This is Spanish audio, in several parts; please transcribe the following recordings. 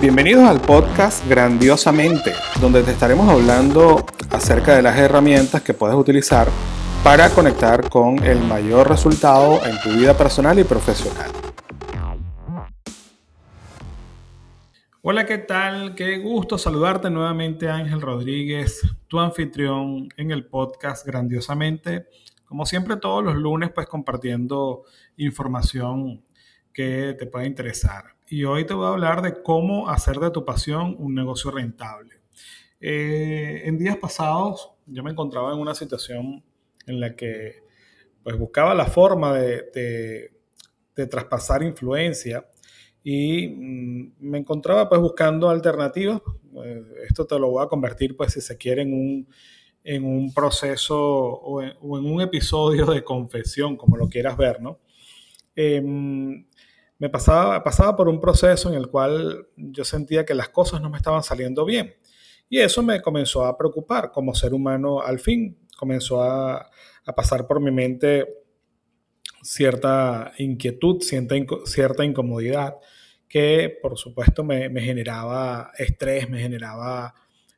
Bienvenidos al podcast Grandiosamente, donde te estaremos hablando acerca de las herramientas que puedes utilizar para conectar con el mayor resultado en tu vida personal y profesional. Hola, ¿qué tal? Qué gusto saludarte nuevamente, Ángel Rodríguez, tu anfitrión en el podcast Grandiosamente. Como siempre, todos los lunes, pues compartiendo información que te pueda interesar y hoy te voy a hablar de cómo hacer de tu pasión un negocio rentable. Eh, en días pasados yo me encontraba en una situación en la que pues buscaba la forma de, de, traspasar influencia y mm, me encontraba pues buscando alternativas. Eh, esto te lo voy a convertir pues si se quiere en un, en un proceso o en, un episodio de confesión, como lo quieras ver, ¿no? Em, me pasaba, pasaba por un proceso en el cual yo sentía que las cosas no me estaban saliendo bien. Y eso me comenzó a preocupar como ser humano al fin. Comenzó a, pasar por mi mente cierta inquietud, cierta, cierta incomodidad que por supuesto me, generaba estrés, me generaba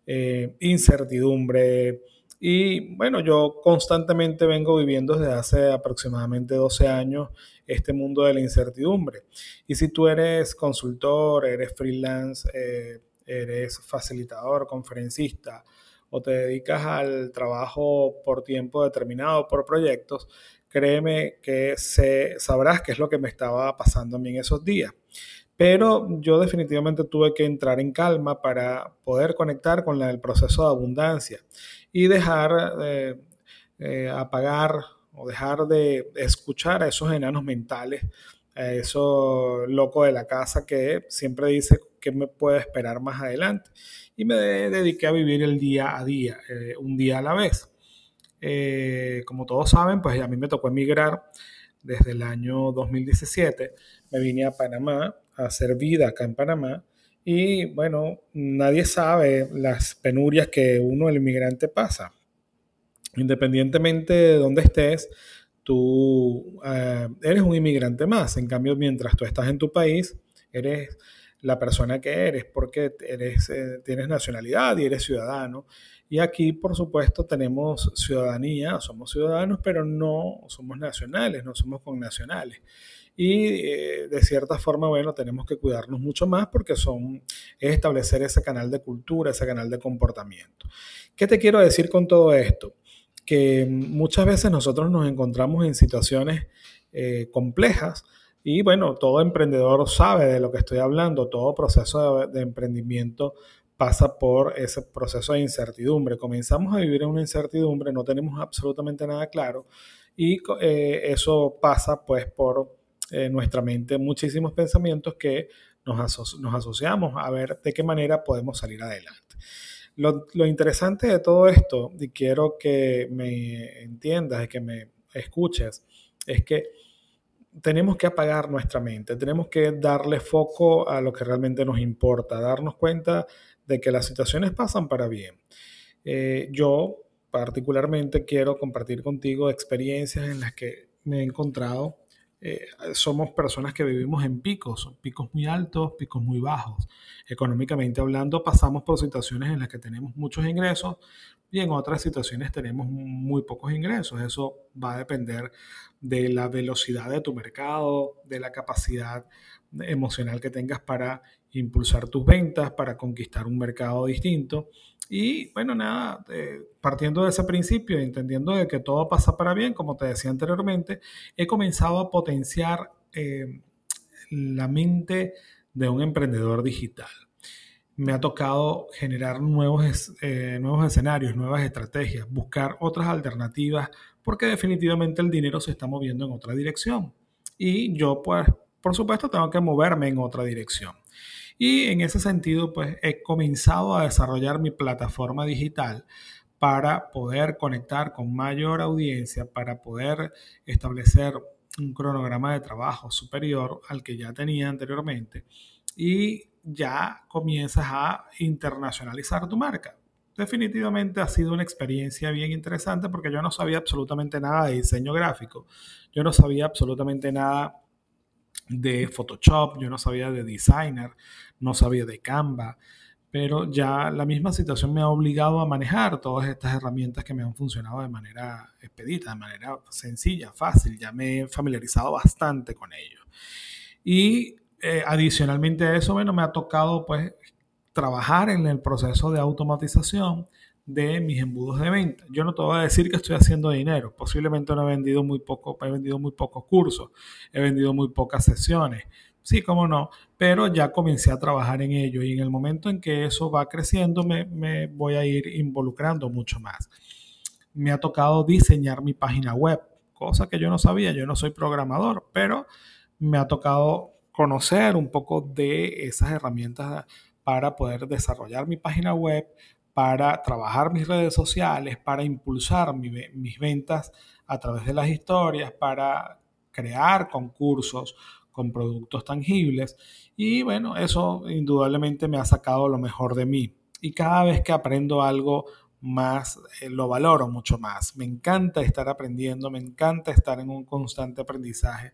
eh, incertidumbre, y bueno, yo constantemente vengo viviendo desde hace aproximadamente 12 años este mundo de la incertidumbre. Y si tú eres consultor, eres freelance, eh, eres facilitador, conferencista o te dedicas al trabajo por tiempo determinado, por proyectos, créeme que se, sabrás qué es lo que me estaba pasando a mí en esos días. Pero yo definitivamente tuve que entrar en calma para poder conectar con el proceso de abundancia y dejar de eh, apagar o dejar de escuchar a esos enanos mentales, a esos locos de la casa que siempre dice que me puede esperar más adelante. Y me dediqué a vivir el día a día, eh, un día a la vez. Eh, como todos saben, pues a mí me tocó emigrar desde el año 2017. Me vine a Panamá a hacer vida acá en Panamá y bueno, nadie sabe las penurias que uno, el inmigrante, pasa. Independientemente de dónde estés, tú eh, eres un inmigrante más. En cambio, mientras tú estás en tu país, eres la persona que eres porque eres, eh, tienes nacionalidad y eres ciudadano. Y aquí, por supuesto, tenemos ciudadanía, somos ciudadanos, pero no somos nacionales, no somos connacionales y eh, de cierta forma, bueno, tenemos que cuidarnos mucho más porque son, es establecer ese canal de cultura, ese canal de comportamiento. ¿Qué te quiero decir con todo esto? Que muchas veces nosotros nos encontramos en situaciones eh, complejas y bueno, todo emprendedor sabe de lo que estoy hablando, todo proceso de, emprendimiento pasa por ese proceso de incertidumbre. Comenzamos a vivir en una incertidumbre, no tenemos absolutamente nada claro y eh, eso pasa pues por en nuestra mente muchísimos pensamientos que nos, nos, asociamos a ver de qué manera podemos salir adelante. Lo, lo, interesante de todo esto, y quiero que me entiendas y que me escuches, es que tenemos que apagar nuestra mente, tenemos que darle foco a lo que realmente nos importa, darnos cuenta de que las situaciones pasan para bien. Eh, yo particularmente quiero compartir contigo experiencias en las que me he encontrado eh, somos personas que vivimos en picos, picos muy altos, picos muy bajos. Económicamente hablando, pasamos por situaciones en las que tenemos muchos ingresos y en otras situaciones tenemos muy pocos ingresos. Eso va a depender de la velocidad de tu mercado, de la capacidad emocional que tengas para impulsar tus ventas, para conquistar un mercado distinto. Y bueno, nada, eh, partiendo de ese principio, entendiendo de que todo pasa para bien, como te decía anteriormente, he comenzado a potenciar eh, la mente de un emprendedor digital. Me ha tocado generar nuevos, eh, nuevos escenarios, nuevas estrategias, buscar otras alternativas, porque definitivamente el dinero se está moviendo en otra dirección. Y yo, pues, por supuesto, tengo que moverme en otra dirección. Y en ese sentido, pues he comenzado a desarrollar mi plataforma digital para poder conectar con mayor audiencia, para poder establecer un cronograma de trabajo superior al que ya tenía anteriormente y ya comienzas a internacionalizar tu marca. Definitivamente ha sido una experiencia bien interesante porque yo no sabía absolutamente nada de diseño gráfico, yo no sabía absolutamente nada de Photoshop, yo no sabía de Designer, no sabía de Canva, pero ya la misma situación me ha obligado a manejar todas estas herramientas que me han funcionado de manera expedita, de manera sencilla, fácil, ya me he familiarizado bastante con ello. Y eh, adicionalmente a eso, bueno, me ha tocado pues trabajar en el proceso de automatización de mis embudos de venta. Yo no te voy a decir que estoy haciendo dinero. Posiblemente no he vendido muy poco, he vendido muy pocos cursos, he vendido muy pocas sesiones. Sí, cómo no, pero ya comencé a trabajar en ello y en el momento en que eso va creciendo me, me voy a ir involucrando mucho más. Me ha tocado diseñar mi página web, cosa que yo no sabía, yo no soy programador, pero me ha tocado conocer un poco de esas herramientas para poder desarrollar mi página web, para trabajar mis redes sociales, para impulsar mis ventas a través de las historias, para crear concursos con productos tangibles. Y bueno, eso indudablemente me ha sacado lo mejor de mí. Y cada vez que aprendo algo más, eh, lo valoro mucho más. Me encanta estar aprendiendo, me encanta estar en un constante aprendizaje.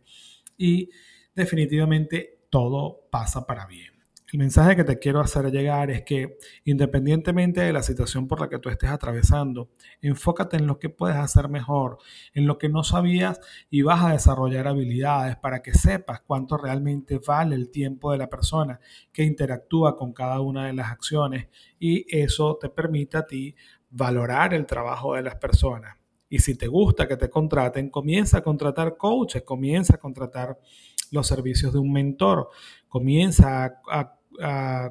Y definitivamente todo pasa para bien. El mensaje que te quiero hacer llegar es que independientemente de la situación por la que tú estés atravesando, enfócate en lo que puedes hacer mejor, en lo que no sabías y vas a desarrollar habilidades para que sepas cuánto realmente vale el tiempo de la persona que interactúa con cada una de las acciones y eso te permite a ti valorar el trabajo de las personas. Y si te gusta que te contraten, comienza a contratar coaches, comienza a contratar los servicios de un mentor, comienza a, a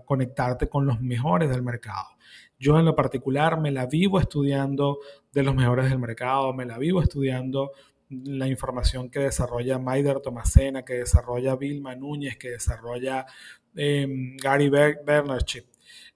conectarte con los mejores del mercado. Yo en lo particular me la vivo estudiando de los mejores del mercado, me la vivo estudiando la información que desarrolla Maider Tomasena, que desarrolla Vilma Núñez, que desarrolla em, Gary Bernardship,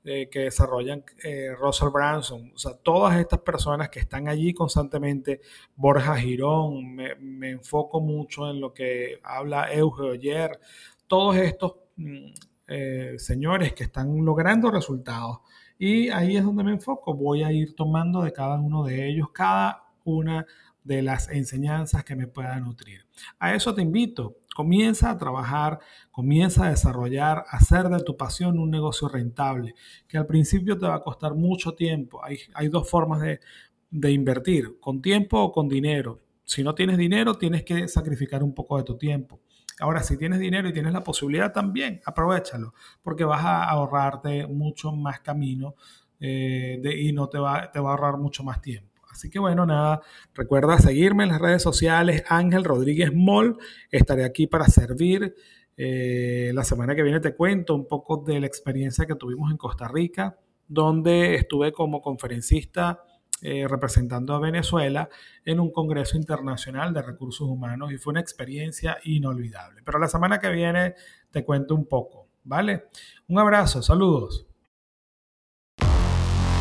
eh, que desarrollan eh, Russell Branson. O sea, todas estas personas que están allí constantemente, Borja Girón, me, me enfoco mucho en lo que habla Euge Oyer, todos estos mm, eh, señores que están logrando resultados. Y ahí es donde me enfoco. Voy a ir tomando de cada uno de ellos cada una de las enseñanzas que me puedan nutrir. A eso te invito. Comienza a trabajar, comienza a desarrollar, hacer de tu pasión un negocio rentable, que al principio te va a costar mucho tiempo. Hay, hay dos formas de, de invertir, con tiempo o con dinero. Si no tienes dinero, tienes que sacrificar un poco de tu tiempo. Ahora, si tienes dinero y tienes la posibilidad también, aprovechalo, porque vas a ahorrarte mucho más camino eh, y no te va, te va a ahorrar mucho más tiempo. Así que bueno, nada, recuerda seguirme en las redes sociales, Ángel Rodríguez Moll, estaré aquí para servir. Eh, la semana que viene te cuento un poco de la experiencia que tuvimos en Costa Rica, donde estuve como conferencista eh, representando a Venezuela en un Congreso Internacional de Recursos Humanos y fue una experiencia inolvidable. Pero la semana que viene te cuento un poco, ¿vale? Un abrazo, saludos.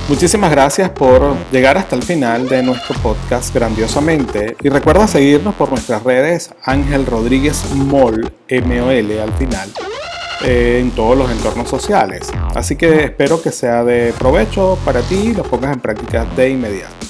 Muchísimas gracias por llegar hasta el final de nuestro podcast grandiosamente y recuerda seguirnos por nuestras redes Ángel Rodríguez Mol, M-O-L al final, eh, en todos los entornos sociales. Así que espero que sea de provecho para ti y lo pongas en práctica de inmediato.